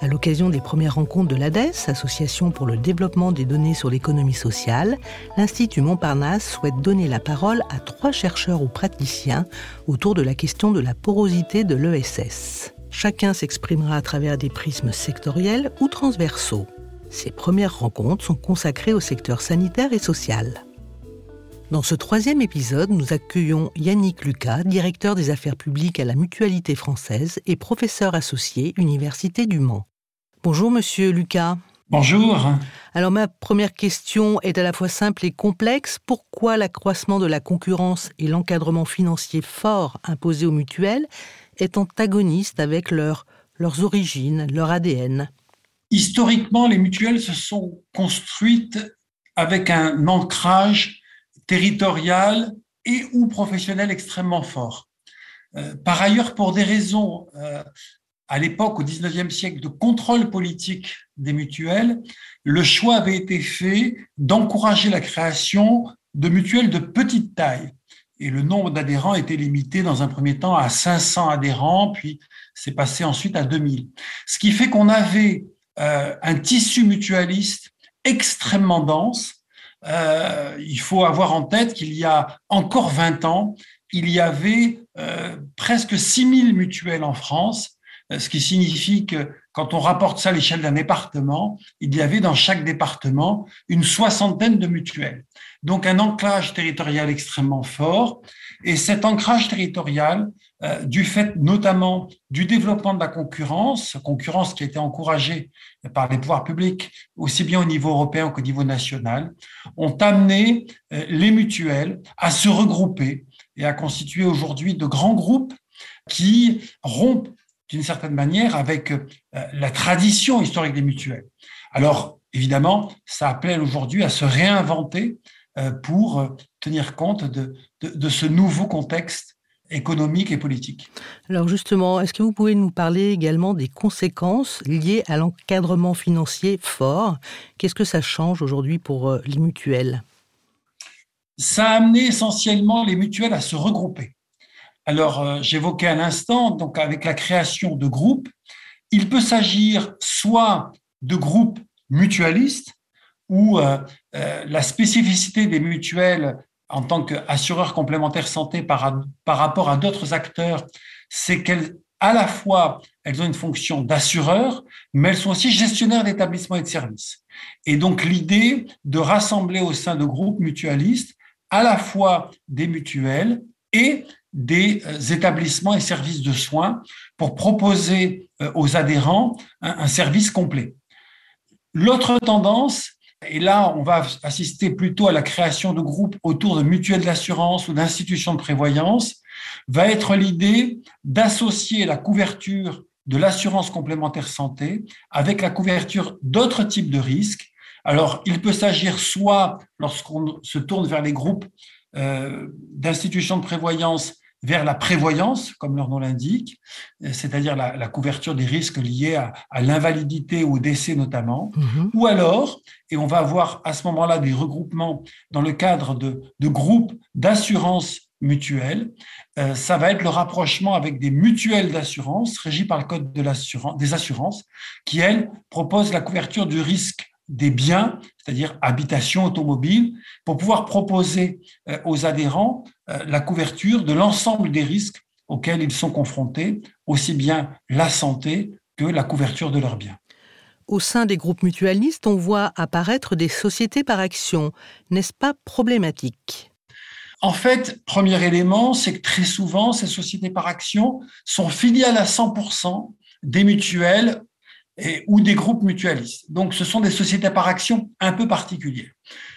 À l'occasion des premières rencontres de l'ADES, Association pour le développement des données sur l'économie sociale, l'Institut Montparnasse souhaite donner la parole à trois chercheurs ou praticiens autour de la question de la porosité de l'ESS. Chacun s'exprimera à travers des prismes sectoriels ou transversaux. Ces premières rencontres sont consacrées au secteur sanitaire et social. Dans ce troisième épisode, nous accueillons Yannick Lucas, directeur des affaires publiques à la Mutualité française et professeur associé Université du Mans. Bonjour Monsieur Lucas. Bonjour. Alors ma première question est à la fois simple et complexe. Pourquoi l'accroissement de la concurrence et l'encadrement financier fort imposé aux mutuelles est antagoniste avec leur, leurs origines, leur ADN Historiquement, les mutuelles se sont construites avec un ancrage territorial et ou professionnel extrêmement fort. Euh, par ailleurs, pour des raisons euh, à l'époque, au XIXe siècle, de contrôle politique des mutuelles, le choix avait été fait d'encourager la création de mutuelles de petite taille. Et le nombre d'adhérents était limité dans un premier temps à 500 adhérents, puis c'est passé ensuite à 2000. Ce qui fait qu'on avait euh, un tissu mutualiste extrêmement dense. Euh, il faut avoir en tête qu'il y a encore 20 ans, il y avait euh, presque 6000 mutuelles en France euh, ce qui signifie que quand on rapporte ça à l'échelle d'un département, il y avait dans chaque département une soixantaine de mutuelles. Donc un ancrage territorial extrêmement fort. Et cet ancrage territorial, euh, du fait notamment du développement de la concurrence, concurrence qui a été encouragée par les pouvoirs publics, aussi bien au niveau européen qu'au niveau national, ont amené euh, les mutuelles à se regrouper et à constituer aujourd'hui de grands groupes qui rompent d'une certaine manière avec euh, la tradition historique des mutuelles. Alors, évidemment, ça appelle aujourd'hui à se réinventer euh, pour euh, tenir compte de, de, ce nouveau contexte économique et politique. Alors justement, est-ce que vous pouvez nous parler également des conséquences liées à l'encadrement financier fort? Qu'est-ce que ça change aujourd'hui pour les mutuelles? Ça a amené essentiellement les mutuelles à se regrouper. Alors, euh, j'évoquais à l'instant, donc avec la création de groupes, il peut s'agir soit de groupes mutualistes, où euh, euh, la spécificité des mutuelles en tant qu'assureurs complémentaires santé par, par rapport à d'autres acteurs, c'est qu'elles à la fois, elles ont une fonction d'assureur, mais elles sont aussi gestionnaires d'établissements et de services. Et donc, l'idée de rassembler au sein de groupes mutualistes à la fois des mutuelles et des euh, établissements et services de soins pour proposer euh, aux adhérents un, service complet. L'autre tendance, et là on va assister plutôt à la création de groupes autour de mutuelles d'assurance ou d'institutions de prévoyance, va être l'idée d'associer la couverture de l'assurance complémentaire santé avec la couverture d'autres types de risques. Alors, il peut s'agir soit, lorsqu'on se tourne vers les groupes euh, d'institutions de prévoyance, vers la prévoyance, comme leur nom l'indique, c'est-à-dire la, couverture des risques liés à, l'invalidité ou au décès notamment, mhm. ou alors, et on va avoir à ce moment-là des regroupements dans le cadre de, groupes d'assurance mutuelle, euh, ça va être le rapprochement avec des mutuelles d'assurance régies par le Code de des assurances, qui, elles, proposent la couverture du risque des biens, c'est-à-dire habitation automobile, pour pouvoir proposer euh, aux adhérents euh, la couverture de l'ensemble des risques auxquels ils sont confrontés, aussi bien la santé que la couverture de leurs biens. Au sein des groupes mutualistes, on voit apparaître des sociétés par action. N'est-ce pas problématique? En fait, premier élément, c'est que très souvent, ces sociétés par action sont filiales à 100% des mutuelles ou des groupes mutualistes. Donc, ce sont des sociétés par action un peu particulières.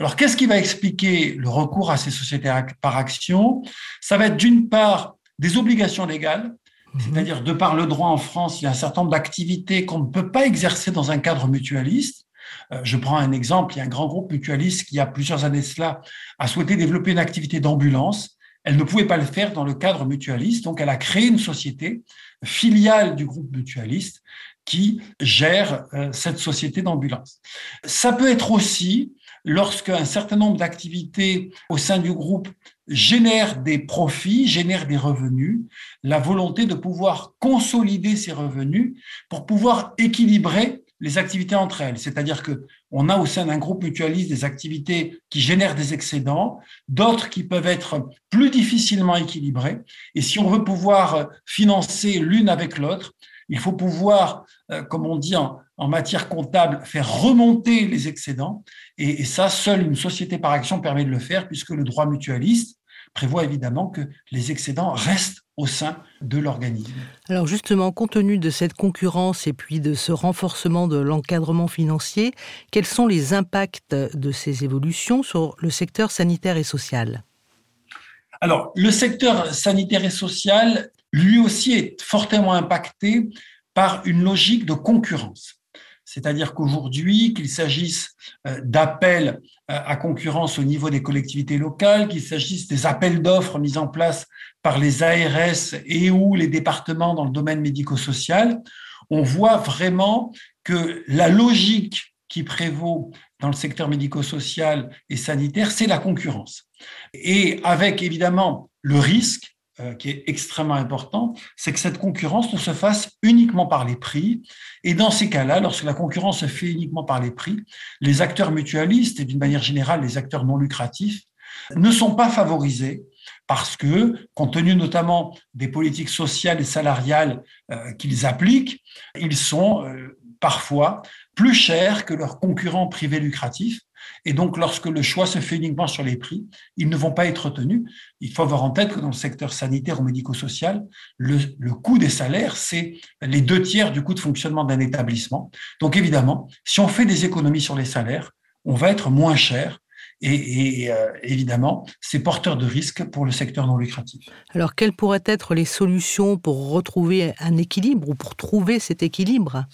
Alors, qu'est-ce qui va expliquer le recours à ces sociétés par action? Ça va être d'une part des obligations légales, mhm. c'est-à-dire de par le droit en France, il y a un certain nombre d'activités qu'on ne peut pas exercer dans un cadre mutualiste. Euh, je prends un exemple, il y a un grand groupe mutualiste qui, il y a plusieurs années cela, a souhaité développer une activité d'ambulance elle ne pouvait pas le faire dans le cadre mutualiste, donc elle a créé une société filiale du groupe mutualiste qui gère euh, cette société d'ambulance. Ça peut être aussi lorsque un certain nombre d'activités au sein du groupe génèrent des profits, génèrent des revenus, la volonté de pouvoir consolider ces revenus pour pouvoir équilibrer les activités entre elles. C'est-à-dire que on a au sein d'un groupe mutualiste des activités qui génèrent des excédents, d'autres qui peuvent être plus difficilement équilibrées. Et si on veut pouvoir financer l'une avec l'autre, il faut pouvoir, euh, comme on dit matière comptable, faire remonter les excédents. Et, et ça, seule une société par action permet de le faire, puisque le droit mutualiste prévoit évidemment que les excédents restent au sein de l'organisme. Alors justement, compte tenu de cette concurrence et puis de ce renforcement de l'encadrement financier, quels sont les impacts de ces évolutions sur le secteur sanitaire et social? Alors, le secteur sanitaire et social lui aussi est fortement impacté par une logique de concurrence. C'est-à-dire qu'aujourd'hui, qu'il s'agisse euh, d'appels euh, à concurrence au niveau des collectivités locales, qu'il s'agisse des appels d'offres mis en place par les ARS et ou les départements dans le domaine médico-social, on voit vraiment que la logique qui prévaut dans le secteur médico-social et sanitaire, c'est la concurrence. Et avec évidemment le risque qui est extrêmement important, c'est que cette concurrence ne se fasse uniquement par les prix. Et dans ces cas-là, lorsque la concurrence se fait uniquement par les prix, les acteurs mutualistes et d'une manière générale les acteurs non lucratifs ne sont pas favorisés parce que, compte tenu notamment des politiques sociales et salariales euh, qu'ils appliquent, ils sont euh, parfois plus chers que leurs concurrents privés lucratifs et donc, lorsque le choix se fait uniquement sur les prix, ils ne vont pas être tenus. Il faut avoir en tête que dans le secteur sanitaire ou médico-social, le, coût des salaires, c'est les deux tiers du coût de fonctionnement d'un établissement. Donc, évidemment, si on fait des économies sur les salaires, on va être moins cher et, euh, évidemment, c'est porteur de risques pour le secteur non lucratif. Alors, quelles pourraient être les solutions pour retrouver un équilibre ou pour trouver cet équilibre?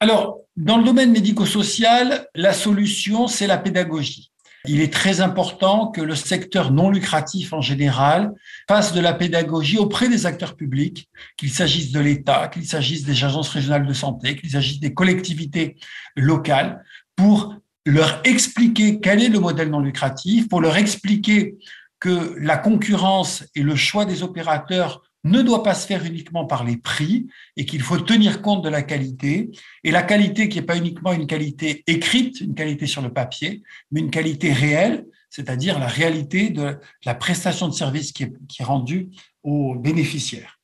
Alors, dans le domaine médico-social, la solution, c'est la pédagogie. Il est très important que le secteur non lucratif en général fasse de la pédagogie auprès des acteurs publics, qu'il s'agisse de l'État, qu'il s'agisse des agences régionales de santé, qu'il s'agisse des collectivités locales, pour leur expliquer quel est le modèle non lucratif, pour leur expliquer que la concurrence et le choix des opérateurs ne doit pas se faire uniquement par les prix et qu'il faut tenir compte de la qualité. Et la qualité qui n'est pas uniquement une qualité écrite, une qualité sur le papier, mais une qualité réelle, c'est-à-dire la réalité de la prestation de service qui est, rendue aux bénéficiaires.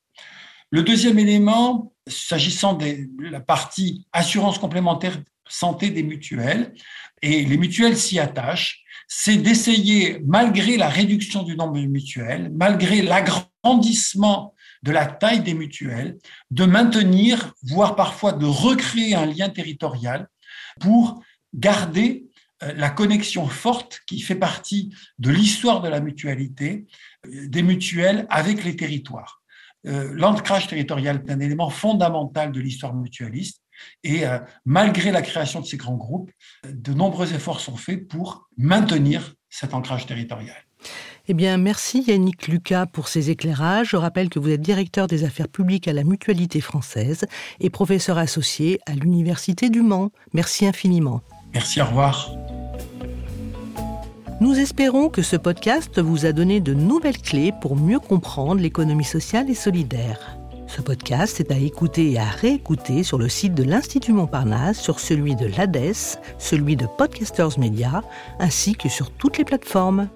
Le deuxième élément, s'agissant de la partie assurance complémentaire santé des mutuelles, et les mutuelles s'y attachent, c'est d'essayer, malgré la réduction du nombre de mutuelles, malgré l'agrandissement de la taille des mutuelles, de maintenir, voire parfois de recréer un lien territorial pour garder euh, la connexion forte qui fait partie de l'histoire de la mutualité, euh, des mutuelles avec les territoires. Euh, l'ancrage territorial est un élément fondamental de l'histoire mutualiste et malgré la création de ces grands groupes, de nombreux efforts sont faits pour maintenir cet ancrage territorial. Eh bien, merci Yannick Lucas pour ces éclairages. Je rappelle que vous êtes directeur des affaires publiques à la Mutualité française et professeur associé à l'Université du Mans. Merci infiniment. Merci, au revoir. Nous espérons que ce podcast vous a donné de nouvelles clés pour mieux comprendre l'économie sociale et solidaire. Ce podcast est à écouter et à réécouter sur le site de l'Institut Montparnasse, sur celui de l'ADES, celui de Podcasters Media, ainsi que sur toutes les plateformes.